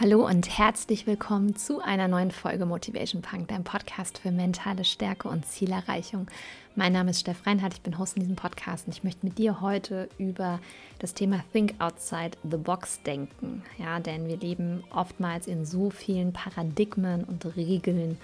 Hallo und herzlich willkommen zu einer neuen Folge Motivation Punk, dein Podcast für mentale Stärke und Zielerreichung. Mein Name ist Steff Reinhardt, ich bin Host in diesem Podcast und ich möchte mit dir heute über das Thema Think Outside the Box denken. Ja, denn wir leben oftmals in so vielen Paradigmen und Regeln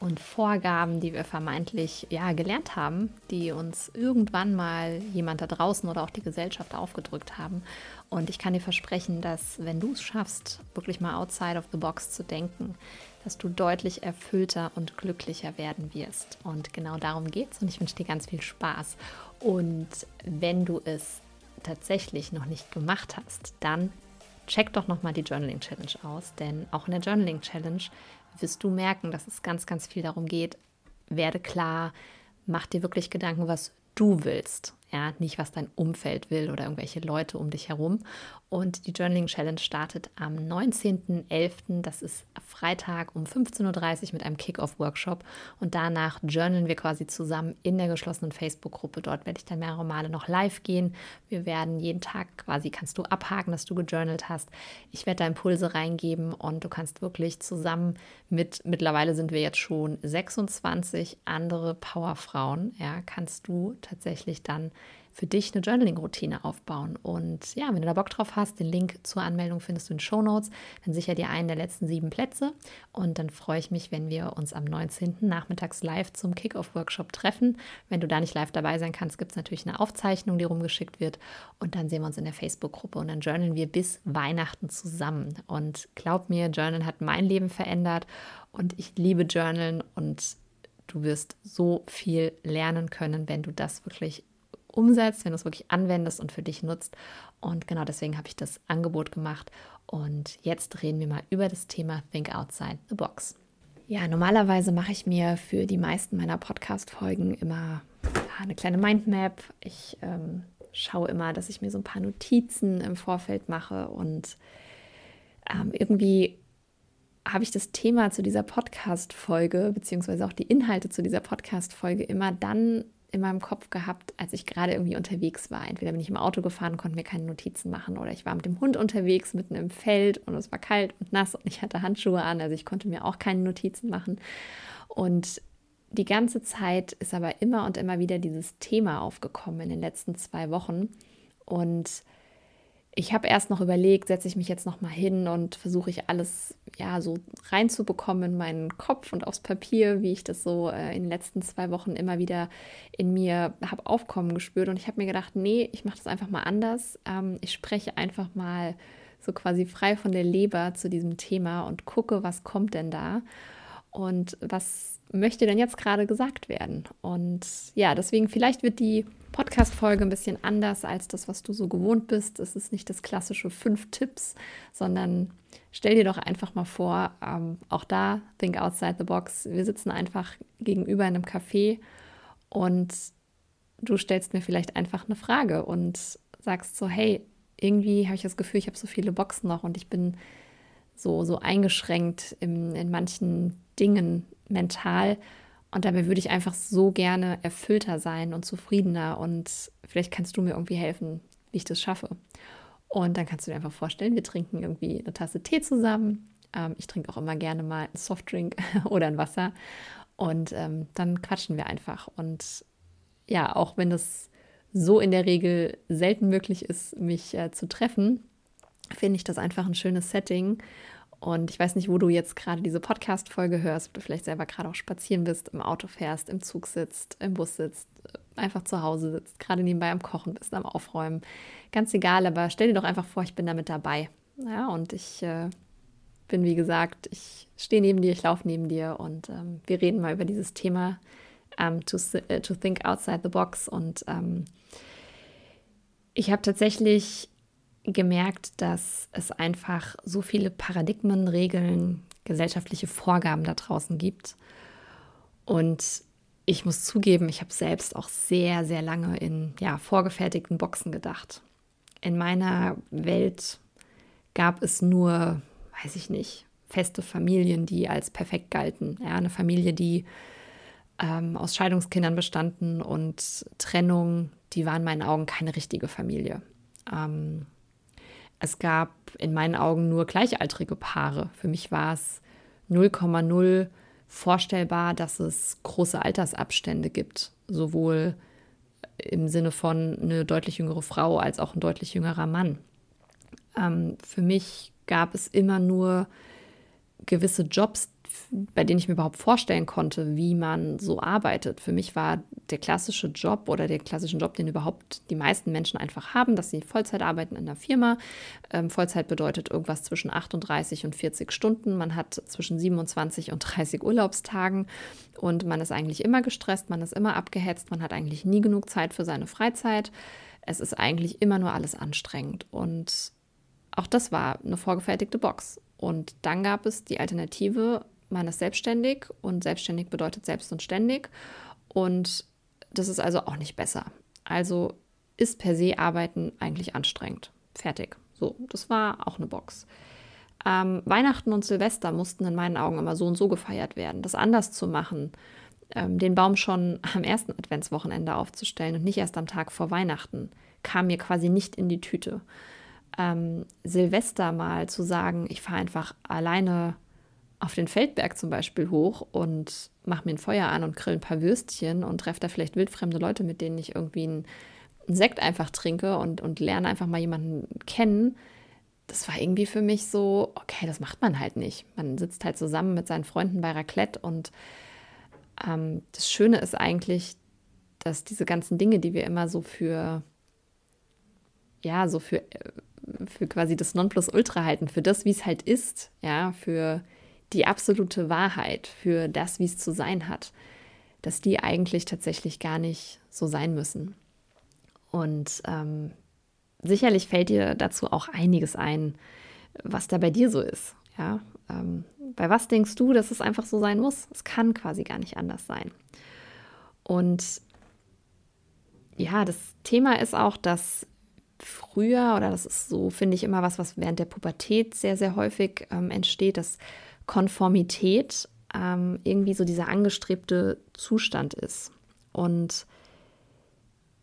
und Vorgaben, die wir vermeintlich ja, gelernt haben, die uns irgendwann mal jemand da draußen oder auch die Gesellschaft aufgedrückt haben. Und ich kann dir versprechen, dass wenn du es schaffst, wirklich mal outside of the box zu denken, dass du deutlich erfüllter und glücklicher werden wirst. Und genau darum geht es und ich wünsche dir ganz viel Spaß. Und wenn du es tatsächlich noch nicht gemacht hast, dann check doch nochmal die Journaling Challenge aus, denn auch in der Journaling Challenge wirst du merken, dass es ganz, ganz viel darum geht, werde klar, mach dir wirklich Gedanken, was du willst. Ja, nicht was dein Umfeld will oder irgendwelche Leute um dich herum. Und die Journaling Challenge startet am 19.11. Das ist Freitag um 15.30 Uhr mit einem Kick-Off-Workshop. Und danach journalen wir quasi zusammen in der geschlossenen Facebook-Gruppe. Dort werde ich dann mehrere Male noch live gehen. Wir werden jeden Tag quasi, kannst du abhaken, dass du gejournalt hast. Ich werde da Impulse reingeben und du kannst wirklich zusammen mit, mittlerweile sind wir jetzt schon 26 andere Powerfrauen, ja, kannst du tatsächlich dann für dich eine Journaling-Routine aufbauen. Und ja, wenn du da Bock drauf hast, den Link zur Anmeldung findest du in Show Notes. Dann sicher dir einen der letzten sieben Plätze. Und dann freue ich mich, wenn wir uns am 19. nachmittags live zum Kick-Off-Workshop treffen. Wenn du da nicht live dabei sein kannst, gibt es natürlich eine Aufzeichnung, die rumgeschickt wird. Und dann sehen wir uns in der Facebook-Gruppe und dann journalen wir bis Weihnachten zusammen. Und glaub mir, Journal hat mein Leben verändert und ich liebe Journalen und du wirst so viel lernen können, wenn du das wirklich umsetzt, wenn du es wirklich anwendest und für dich nutzt. Und genau deswegen habe ich das Angebot gemacht. Und jetzt reden wir mal über das Thema Think Outside the Box. Ja, normalerweise mache ich mir für die meisten meiner Podcast-Folgen immer eine kleine Mindmap. Ich ähm, schaue immer, dass ich mir so ein paar Notizen im Vorfeld mache und ähm, irgendwie habe ich das Thema zu dieser Podcast-Folge, beziehungsweise auch die Inhalte zu dieser Podcast-Folge immer dann in meinem Kopf gehabt, als ich gerade irgendwie unterwegs war. Entweder bin ich im Auto gefahren, konnte mir keine Notizen machen oder ich war mit dem Hund unterwegs mitten im Feld und es war kalt und nass und ich hatte Handschuhe an, also ich konnte mir auch keine Notizen machen. Und die ganze Zeit ist aber immer und immer wieder dieses Thema aufgekommen in den letzten zwei Wochen und ich habe erst noch überlegt, setze ich mich jetzt noch mal hin und versuche ich alles ja so reinzubekommen in meinen Kopf und aufs Papier, wie ich das so äh, in den letzten zwei Wochen immer wieder in mir habe aufkommen gespürt. Und ich habe mir gedacht, nee, ich mache das einfach mal anders. Ähm, ich spreche einfach mal so quasi frei von der Leber zu diesem Thema und gucke, was kommt denn da und was möchte denn jetzt gerade gesagt werden. Und ja, deswegen vielleicht wird die Podcast-Folge ein bisschen anders als das, was du so gewohnt bist. Es ist nicht das klassische fünf Tipps, sondern stell dir doch einfach mal vor, ähm, auch da, think outside the box. Wir sitzen einfach gegenüber in einem Café und du stellst mir vielleicht einfach eine Frage und sagst so, hey, irgendwie habe ich das Gefühl, ich habe so viele Boxen noch und ich bin so, so eingeschränkt in, in manchen Dingen mental und dabei würde ich einfach so gerne erfüllter sein und zufriedener. Und vielleicht kannst du mir irgendwie helfen, wie ich das schaffe. Und dann kannst du dir einfach vorstellen, wir trinken irgendwie eine Tasse Tee zusammen. Ähm, ich trinke auch immer gerne mal einen Softdrink oder ein Wasser. Und ähm, dann quatschen wir einfach. Und ja, auch wenn es so in der Regel selten möglich ist, mich äh, zu treffen, finde ich das einfach ein schönes Setting. Und ich weiß nicht, wo du jetzt gerade diese Podcast-Folge hörst, ob du vielleicht selber gerade auch spazieren bist, im Auto fährst, im Zug sitzt, im Bus sitzt, einfach zu Hause sitzt, gerade nebenbei am Kochen bist, am Aufräumen. Ganz egal, aber stell dir doch einfach vor, ich bin damit dabei. Ja, und ich äh, bin, wie gesagt, ich stehe neben dir, ich laufe neben dir und ähm, wir reden mal über dieses Thema ähm, to, uh, to think outside the box. Und ähm, ich habe tatsächlich gemerkt, dass es einfach so viele Paradigmen, Regeln, gesellschaftliche Vorgaben da draußen gibt. Und ich muss zugeben, ich habe selbst auch sehr, sehr lange in ja, vorgefertigten Boxen gedacht. In meiner Welt gab es nur, weiß ich nicht, feste Familien, die als perfekt galten. Ja, eine Familie, die ähm, aus Scheidungskindern bestanden und Trennung, die war in meinen Augen keine richtige Familie. Ähm, es gab in meinen Augen nur gleichaltrige Paare. Für mich war es 0,0 vorstellbar, dass es große Altersabstände gibt, sowohl im Sinne von eine deutlich jüngere Frau als auch ein deutlich jüngerer Mann. Ähm, für mich gab es immer nur gewisse Jobs, bei denen ich mir überhaupt vorstellen konnte, wie man so arbeitet. Für mich war der klassische Job oder der klassische Job, den überhaupt die meisten Menschen einfach haben, dass sie Vollzeit arbeiten in einer Firma. Ähm, Vollzeit bedeutet irgendwas zwischen 38 und 40 Stunden. Man hat zwischen 27 und 30 Urlaubstagen und man ist eigentlich immer gestresst, man ist immer abgehetzt, man hat eigentlich nie genug Zeit für seine Freizeit. Es ist eigentlich immer nur alles anstrengend und auch das war eine vorgefertigte Box. Und dann gab es die Alternative, man ist selbstständig und selbstständig bedeutet selbst und ständig. Und das ist also auch nicht besser. Also ist per se Arbeiten eigentlich anstrengend. Fertig. So, das war auch eine Box. Ähm, Weihnachten und Silvester mussten in meinen Augen immer so und so gefeiert werden. Das anders zu machen, ähm, den Baum schon am ersten Adventswochenende aufzustellen und nicht erst am Tag vor Weihnachten, kam mir quasi nicht in die Tüte. Ähm, Silvester mal zu sagen, ich fahre einfach alleine auf den Feldberg zum Beispiel hoch und mache mir ein Feuer an und grill ein paar Würstchen und treffe da vielleicht wildfremde Leute, mit denen ich irgendwie einen, Sekt einfach trinke und, und lerne einfach mal jemanden kennen. Das war irgendwie für mich so, okay, das macht man halt nicht. Man sitzt halt zusammen mit seinen Freunden bei Raclette und ähm, das Schöne ist eigentlich, dass diese ganzen Dinge, die wir immer so für, ja, so für, für quasi das Nonplusultra halten, für das, wie es halt ist, ja, für die absolute Wahrheit für das, wie es zu sein hat, dass die eigentlich tatsächlich gar nicht so sein müssen. Und ähm, sicherlich fällt dir dazu auch einiges ein, was da bei dir so ist. Ja, ähm, bei was denkst du, dass es einfach so sein muss? Es kann quasi gar nicht anders sein. Und ja, das Thema ist auch, dass früher, oder das ist so, finde ich, immer was, was während der Pubertät sehr, sehr häufig ähm, entsteht, dass Konformität ähm, irgendwie so dieser angestrebte Zustand ist. Und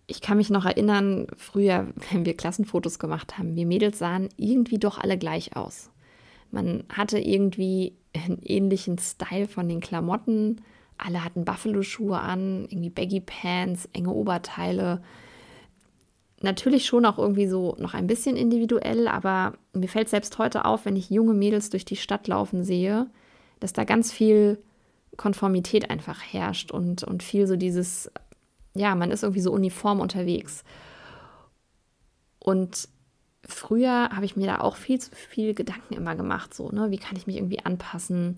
ich kann mich noch erinnern, früher, wenn wir Klassenfotos gemacht haben, wir Mädels sahen irgendwie doch alle gleich aus. Man hatte irgendwie einen ähnlichen Style von den Klamotten. Alle hatten Buffalo-Schuhe an, irgendwie Baggy Pants, enge Oberteile natürlich schon auch irgendwie so noch ein bisschen individuell, aber mir fällt selbst heute auf, wenn ich junge Mädels durch die Stadt laufen sehe, dass da ganz viel Konformität einfach herrscht und, und viel so dieses, ja, man ist irgendwie so uniform unterwegs. Und früher habe ich mir da auch viel zu viel Gedanken immer gemacht, so, ne, wie kann ich mich irgendwie anpassen?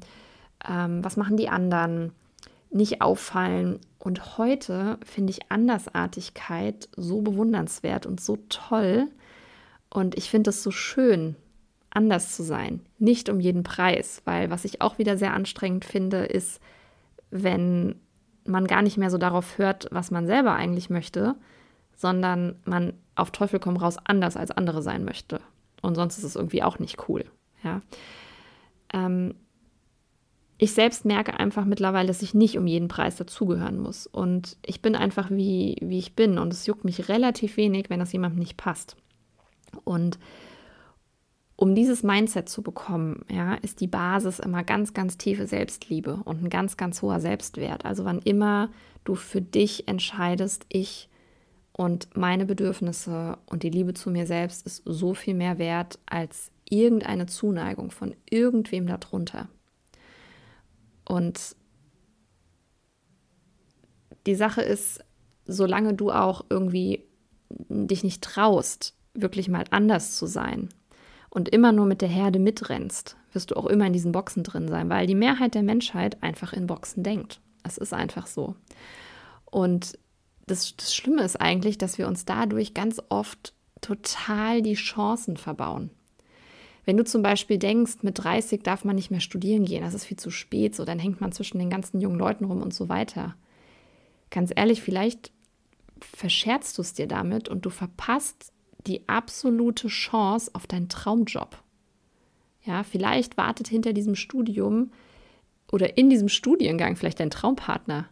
Ähm, was machen die anderen? Nicht auffallen. Und heute finde ich Andersartigkeit so bewundernswert und so toll. Und ich finde es so schön, anders zu sein. Nicht um jeden Preis, weil was ich auch wieder sehr anstrengend finde, ist, wenn man gar nicht mehr so darauf hört, was man selber eigentlich möchte, sondern man auf Teufel komm raus anders als andere sein möchte. Und sonst ist es irgendwie auch nicht cool. Ja. Ähm, ich selbst merke einfach mittlerweile, dass ich nicht um jeden Preis dazugehören muss. Und ich bin einfach wie, wie ich bin. Und es juckt mich relativ wenig, wenn das jemandem nicht passt. Und um dieses Mindset zu bekommen, ja, ist die Basis immer ganz, ganz tiefe Selbstliebe und ein ganz, ganz hoher Selbstwert. Also wann immer du für dich entscheidest, ich und meine Bedürfnisse und die Liebe zu mir selbst ist so viel mehr wert als irgendeine Zuneigung von irgendwem darunter. Und die Sache ist, solange du auch irgendwie dich nicht traust, wirklich mal anders zu sein und immer nur mit der Herde mitrennst, wirst du auch immer in diesen Boxen drin sein, weil die Mehrheit der Menschheit einfach in Boxen denkt. Es ist einfach so. Und das, das Schlimme ist eigentlich, dass wir uns dadurch ganz oft total die Chancen verbauen. Wenn du zum Beispiel denkst, mit 30 darf man nicht mehr studieren gehen, das ist viel zu spät, so dann hängt man zwischen den ganzen jungen Leuten rum und so weiter. Ganz ehrlich, vielleicht verscherzt du es dir damit und du verpasst die absolute Chance auf deinen Traumjob. Ja, vielleicht wartet hinter diesem Studium oder in diesem Studiengang vielleicht dein Traumpartner.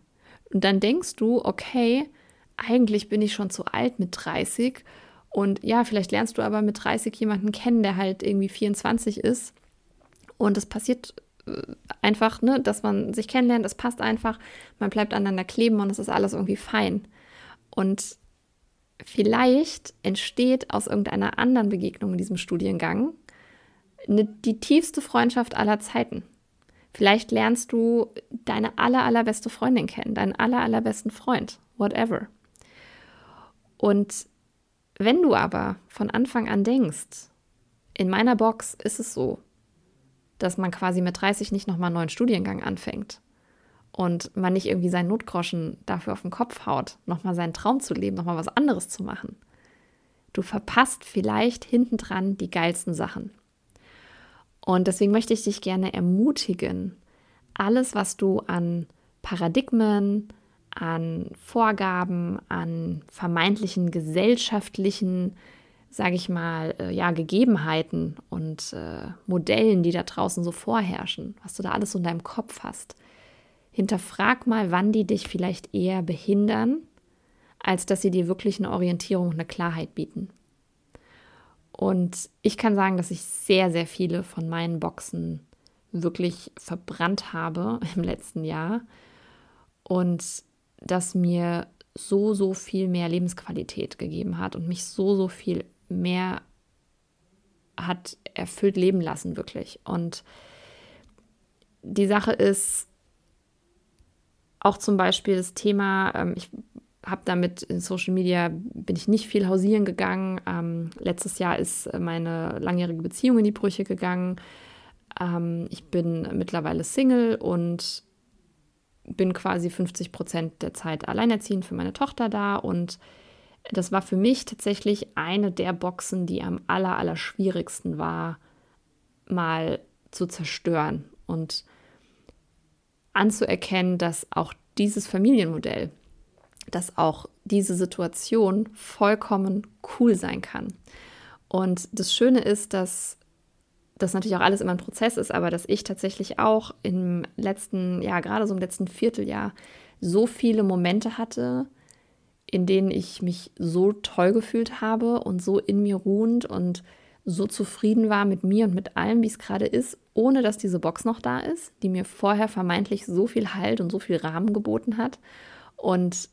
Und dann denkst du, okay, eigentlich bin ich schon zu alt mit 30 Und ja, vielleicht lernst du aber mit 30 jemanden kennen, der halt irgendwie 24 ist. Und es passiert äh, einfach, ne, dass man sich kennenlernt, es passt einfach, man bleibt aneinander kleben und es ist alles irgendwie fein. Und vielleicht entsteht aus irgendeiner anderen Begegnung in diesem Studiengang eine, die tiefste Freundschaft aller Zeiten. Vielleicht lernst du deine aller, allerbeste Freundin kennen, deinen aller, allerbesten Freund, whatever. Und wenn du aber von Anfang an denkst, in meiner Box ist es so, dass man quasi mit 30 nicht nochmal einen neuen Studiengang anfängt und man nicht irgendwie seinen Notgroschen dafür auf den Kopf haut, nochmal seinen Traum zu leben, nochmal was anderes zu machen. Du verpasst vielleicht hintendran die geilsten Sachen. Und deswegen möchte ich dich gerne ermutigen, alles, was du an Paradigmen, an Vorgaben, an vermeintlichen gesellschaftlichen, sage ich mal, äh, ja, Gegebenheiten und äh, Modellen, die da draußen so vorherrschen, was du da alles so in deinem Kopf hast. Hinterfrag mal, wann die dich vielleicht eher behindern, als dass sie dir wirklich eine Orientierung eine Klarheit bieten. Und ich kann sagen, dass ich sehr, sehr viele von meinen Boxen wirklich verbrannt habe im letzten Jahr und das mir so, so viel mehr Lebensqualität gegeben hat und mich so, so viel mehr hat erfüllt leben lassen, wirklich. Und die Sache ist auch zum Beispiel das Thema, ähm, ich habe damit in Social Media, bin ich nicht viel hausieren gegangen. Ähm, letztes Jahr ist meine langjährige Beziehung in die Brüche gegangen. Ähm, ich bin mittlerweile Single und bin quasi 50 Prozent der Zeit alleinerziehend für meine Tochter da und das war für mich tatsächlich eine der Boxen, die am aller, aller schwierigsten war, mal zu zerstören und anzuerkennen, dass auch dieses Familienmodell, dass auch diese Situation vollkommen cool sein kann. Und das Schöne ist, dass das natürlich auch alles immer ein Prozess ist, aber dass ich tatsächlich auch im letzten, ja, gerade so im letzten Vierteljahr so viele Momente hatte, in denen ich mich so toll gefühlt habe und so in mir ruhend und so zufrieden war mit mir und mit allem, wie es gerade ist, ohne dass diese Box noch da ist, die mir vorher vermeintlich so viel Halt und so viel Rahmen geboten hat. Und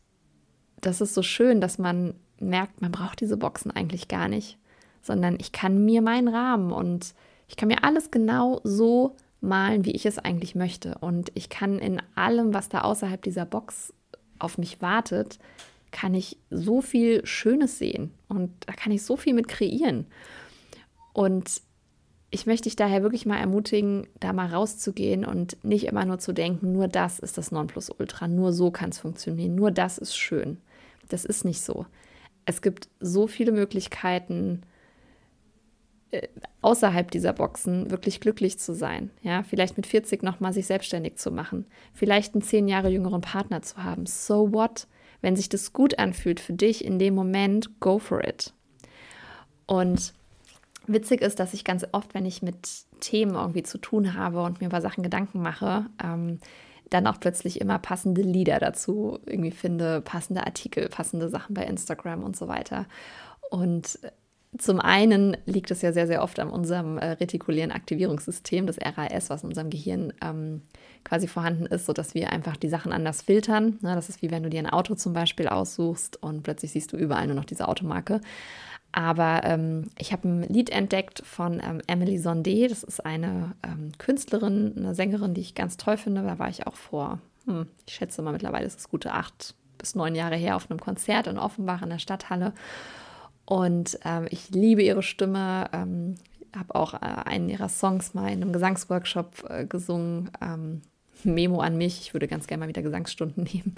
das ist so schön, dass man merkt, man braucht diese Boxen eigentlich gar nicht, sondern ich kann mir meinen Rahmen und ich kann mir alles genau so malen, wie ich es eigentlich möchte. Und ich kann in allem, was da außerhalb dieser Box auf mich wartet, kann ich so viel Schönes sehen. Und da kann ich so viel mit kreieren. Und ich möchte dich daher wirklich mal ermutigen, da mal rauszugehen und nicht immer nur zu denken, nur das ist das Nonplusultra, nur so kann es funktionieren, nur das ist schön. Das ist nicht so. Es gibt so viele Möglichkeiten, außerhalb dieser Boxen wirklich glücklich zu sein. Ja, vielleicht mit 40 nochmal sich selbstständig zu machen. Vielleicht einen zehn Jahre jüngeren Partner zu haben. So what? Wenn sich das gut anfühlt für dich in dem Moment, go for it. Und witzig ist, dass ich ganz oft, wenn ich mit Themen irgendwie zu tun habe und mir über Sachen Gedanken mache, ähm, dann auch plötzlich immer passende Lieder dazu irgendwie finde, passende Artikel, passende Sachen bei Instagram und so weiter. Und zum einen liegt es ja sehr, sehr oft an unserem äh, retikulären Aktivierungssystem, das RAS, was in unserem Gehirn ähm, quasi vorhanden ist, sodass wir einfach die Sachen anders filtern. Ne, das ist wie wenn du dir ein Auto zum Beispiel aussuchst und plötzlich siehst du überall nur noch diese Automarke. Aber ähm, ich habe ein Lied entdeckt von ähm, Emily Sondé. Das ist eine ähm, Künstlerin, eine Sängerin, die ich ganz toll finde. Da war ich auch vor, hm, ich schätze mal mittlerweile ist es gute acht bis neun Jahre her auf einem Konzert in Offenbach in der Stadthalle. Und ähm, ich liebe ihre Stimme. Ähm, habe auch äh, einen ihrer Songs mal in einem Gesangsworkshop äh, gesungen. Ähm, Memo an mich. Ich würde ganz gerne mal wieder Gesangsstunden nehmen.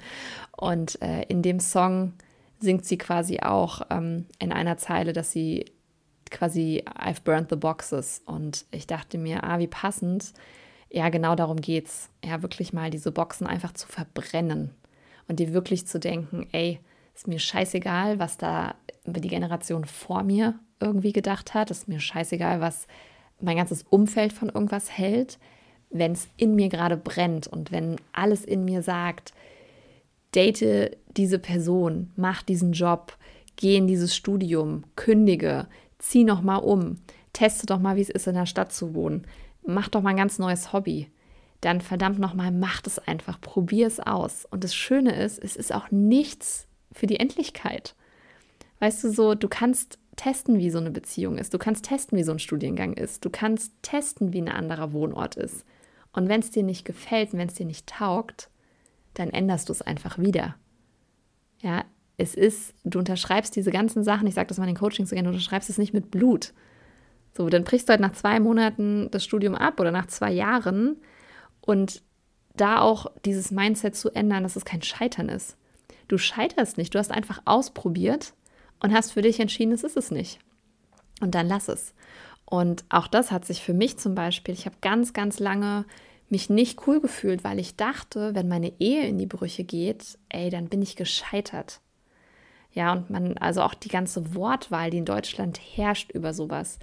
Und äh, in dem Song singt sie quasi auch ähm, in einer Zeile, dass sie quasi I've burned the boxes. Und ich dachte mir, ah, wie passend. Ja, genau darum geht's. Ja, wirklich mal diese Boxen einfach zu verbrennen und dir wirklich zu denken, ey, ist mir scheißegal, was da die Generation vor mir irgendwie gedacht hat. Ist mir scheißegal, was mein ganzes Umfeld von irgendwas hält. Wenn es in mir gerade brennt und wenn alles in mir sagt, date diese Person, mach diesen Job, geh in dieses Studium, kündige, zieh noch mal um, teste doch mal, wie es ist, in der Stadt zu wohnen, mach doch mal ein ganz neues Hobby. Dann verdammt noch mal, mach es einfach, probier es aus. Und das Schöne ist, es ist auch nichts für die Endlichkeit. Weißt du so, du kannst testen, wie so eine Beziehung ist. Du kannst testen, wie so ein Studiengang ist. Du kannst testen, wie ein anderer Wohnort ist. Und wenn es dir nicht gefällt wenn es dir nicht taugt, dann änderst du es einfach wieder. Ja, es ist, du unterschreibst diese ganzen Sachen, ich sage das mal in den Coachings so gerne, du unterschreibst es nicht mit Blut. So, dann brichst du halt nach zwei Monaten das Studium ab oder nach zwei Jahren und da auch dieses Mindset zu ändern, dass es kein Scheitern ist. Du scheiterst nicht, du hast einfach ausprobiert und hast für dich entschieden, es ist es nicht. Und dann lass es. Und auch das hat sich für mich zum Beispiel, ich habe ganz, ganz lange mich nicht cool gefühlt, weil ich dachte, wenn meine Ehe in die Brüche geht, ey, dann bin ich gescheitert. Ja, und man, also auch die ganze Wortwahl, die in Deutschland herrscht über sowas,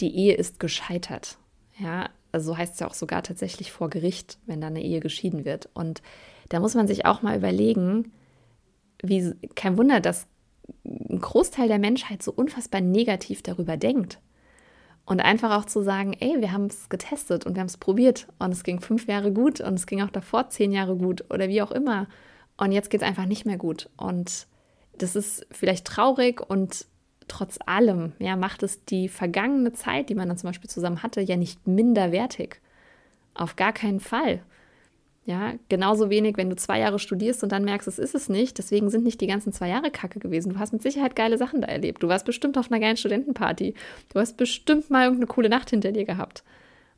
die Ehe ist gescheitert. Ja, also so heißt es ja auch sogar tatsächlich vor Gericht, wenn da eine Ehe geschieden wird. Und da muss man sich auch mal überlegen, wie, kein Wunder, dass ein Großteil der Menschheit so unfassbar negativ darüber denkt. Und einfach auch zu sagen, ey, wir haben es getestet und wir haben es probiert und es ging fünf Jahre gut und es ging auch davor zehn Jahre gut oder wie auch immer. Und jetzt geht es einfach nicht mehr gut. Und das ist vielleicht traurig und trotz allem, ja, macht es die vergangene Zeit, die man dann zum Beispiel zusammen hatte, ja nicht minderwertig. Auf gar keinen Fall. Ja, genauso wenig, wenn du zwei Jahre studierst und dann merkst, es ist es nicht. Deswegen sind nicht die ganzen zwei Jahre Kacke gewesen. Du hast mit Sicherheit geile Sachen da erlebt. Du warst bestimmt auf einer geilen Studentenparty. Du hast bestimmt mal irgendeine coole Nacht hinter dir gehabt.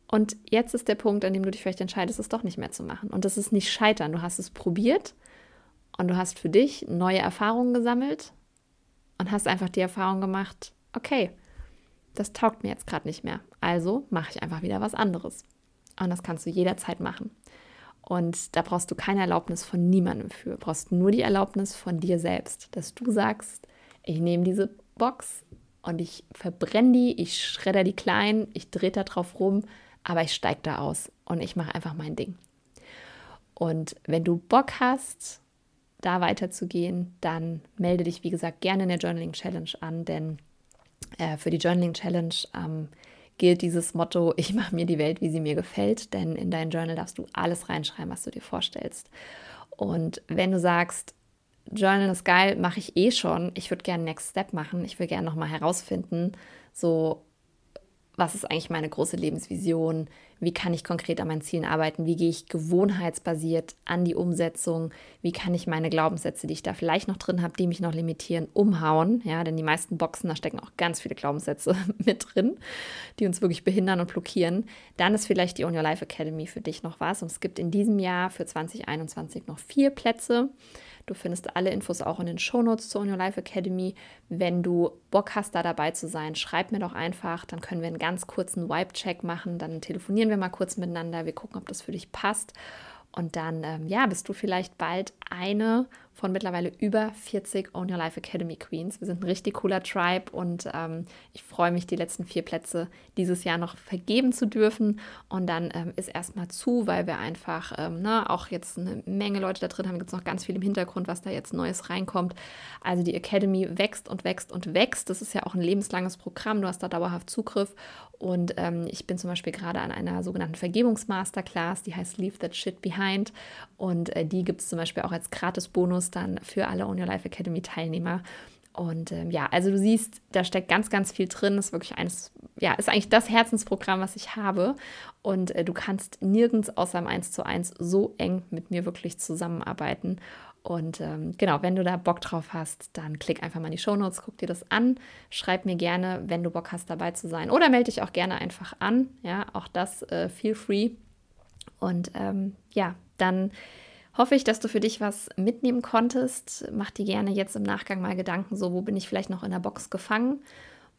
Und jetzt ist der Punkt, an dem du dich vielleicht entscheidest, es doch nicht mehr zu machen. Und das ist nicht scheitern. Du hast es probiert und du hast für dich neue Erfahrungen gesammelt und hast einfach die Erfahrung gemacht, okay, das taugt mir jetzt gerade nicht mehr. Also mache ich einfach wieder was anderes. Und das kannst du jederzeit machen. Und da brauchst du keine Erlaubnis von niemandem für. Du brauchst nur die Erlaubnis von dir selbst, dass du sagst, ich nehme diese Box und ich verbrenne die, ich schredder die klein, ich drehe da drauf rum, aber ich steige da aus und ich mache einfach mein Ding. Und wenn du Bock hast, da weiterzugehen, dann melde dich, wie gesagt, gerne in der Journaling Challenge an, denn äh, für die Journaling Challenge ähm, gilt dieses Motto, ich mache mir die Welt, wie sie mir gefällt, denn in dein Journal darfst du alles reinschreiben, was du dir vorstellst. Und wenn du sagst, Journal ist geil, mache ich eh schon, ich würde gerne Next Step machen, ich will gerne nochmal herausfinden, so was ist eigentlich meine große Lebensvision, wie kann ich konkret an meinen Zielen arbeiten, wie gehe ich gewohnheitsbasiert an die Umsetzung, wie kann ich meine Glaubenssätze, die ich da vielleicht noch drin habe, die mich noch limitieren, umhauen, ja, denn die meisten Boxen, da stecken auch ganz viele Glaubenssätze mit drin, die uns wirklich behindern und blockieren, dann ist vielleicht die On Your Life Academy für dich noch was. Und es gibt in diesem Jahr für 2021 noch vier Plätze. Du findest alle Infos auch in den Shownotes zur On Life Academy. Wenn du Bock hast, da dabei zu sein, schreib mir doch einfach. Dann können wir einen ganz kurzen Wipe-Check machen. Dann telefonieren wir mal kurz miteinander. Wir gucken, ob das für dich passt. Und dann, ähm, ja, bist du vielleicht bald eine von mittlerweile über 40 Own Your Life Academy Queens. Wir sind ein richtig cooler Tribe und ähm, ich freue mich, die letzten vier Plätze dieses Jahr noch vergeben zu dürfen. Und dann ähm, ist erstmal zu, weil wir einfach ähm, ne, auch jetzt eine Menge Leute da drin haben. Gibt es noch ganz viel im Hintergrund, was da jetzt Neues reinkommt. Also die Academy wächst und wächst und wächst. Das ist ja auch ein lebenslanges Programm. Du hast da dauerhaft Zugriff. Und ähm, ich bin zum Beispiel gerade an einer sogenannten Vergebungsmasterclass, die heißt Leave That Shit Behind. Und äh, die gibt es zum Beispiel auch als Gratis-Bonus dann für alle On Your Life Academy Teilnehmer. Und ähm, ja, also du siehst, da steckt ganz, ganz viel drin. Das ist wirklich eines, ja, ist eigentlich das Herzensprogramm, was ich habe. Und äh, du kannst nirgends außer im 1 zu 1 so eng mit mir wirklich zusammenarbeiten. Und ähm, genau, wenn du da Bock drauf hast, dann klick einfach mal in die Show Notes, guck dir das an, schreib mir gerne, wenn du Bock hast, dabei zu sein. Oder melde dich auch gerne einfach an. Ja, auch das äh, feel free. Und ähm, ja, dann hoffe ich, dass du für dich was mitnehmen konntest. Mach dir gerne jetzt im Nachgang mal Gedanken, so wo bin ich vielleicht noch in der Box gefangen?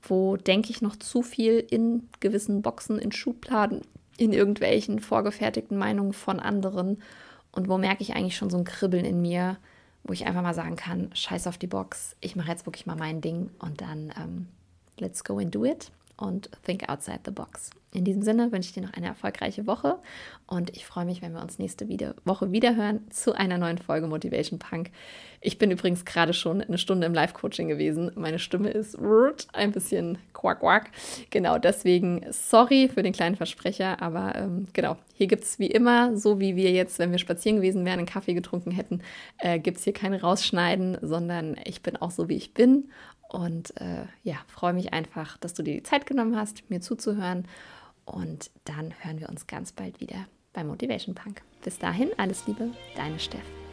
Wo denke ich noch zu viel in gewissen Boxen, in Schubladen, in irgendwelchen vorgefertigten Meinungen von anderen? Und wo merke ich eigentlich schon so ein Kribbeln in mir, wo ich einfach mal sagen kann, scheiß auf die Box, ich mache jetzt wirklich mal mein Ding und dann ähm, let's go and do it. Und think outside the box. In diesem Sinne wünsche ich dir noch eine erfolgreiche Woche und ich freue mich, wenn wir uns nächste Woche wieder hören zu einer neuen Folge Motivation Punk. Ich bin übrigens gerade schon eine Stunde im Live-Coaching gewesen. Meine Stimme ist ein bisschen quack quack. Genau deswegen sorry für den kleinen Versprecher, aber ähm, genau, hier gibt es wie immer, so wie wir jetzt, wenn wir spazieren gewesen wären, einen Kaffee getrunken hätten, äh, gibt es hier kein Rausschneiden, sondern ich bin auch so, wie ich bin und äh, ja, freue mich einfach, dass du dir die Zeit genommen hast, mir zuzuhören. Und dann hören wir uns ganz bald wieder bei Motivation Punk. Bis dahin, alles Liebe, deine Steff.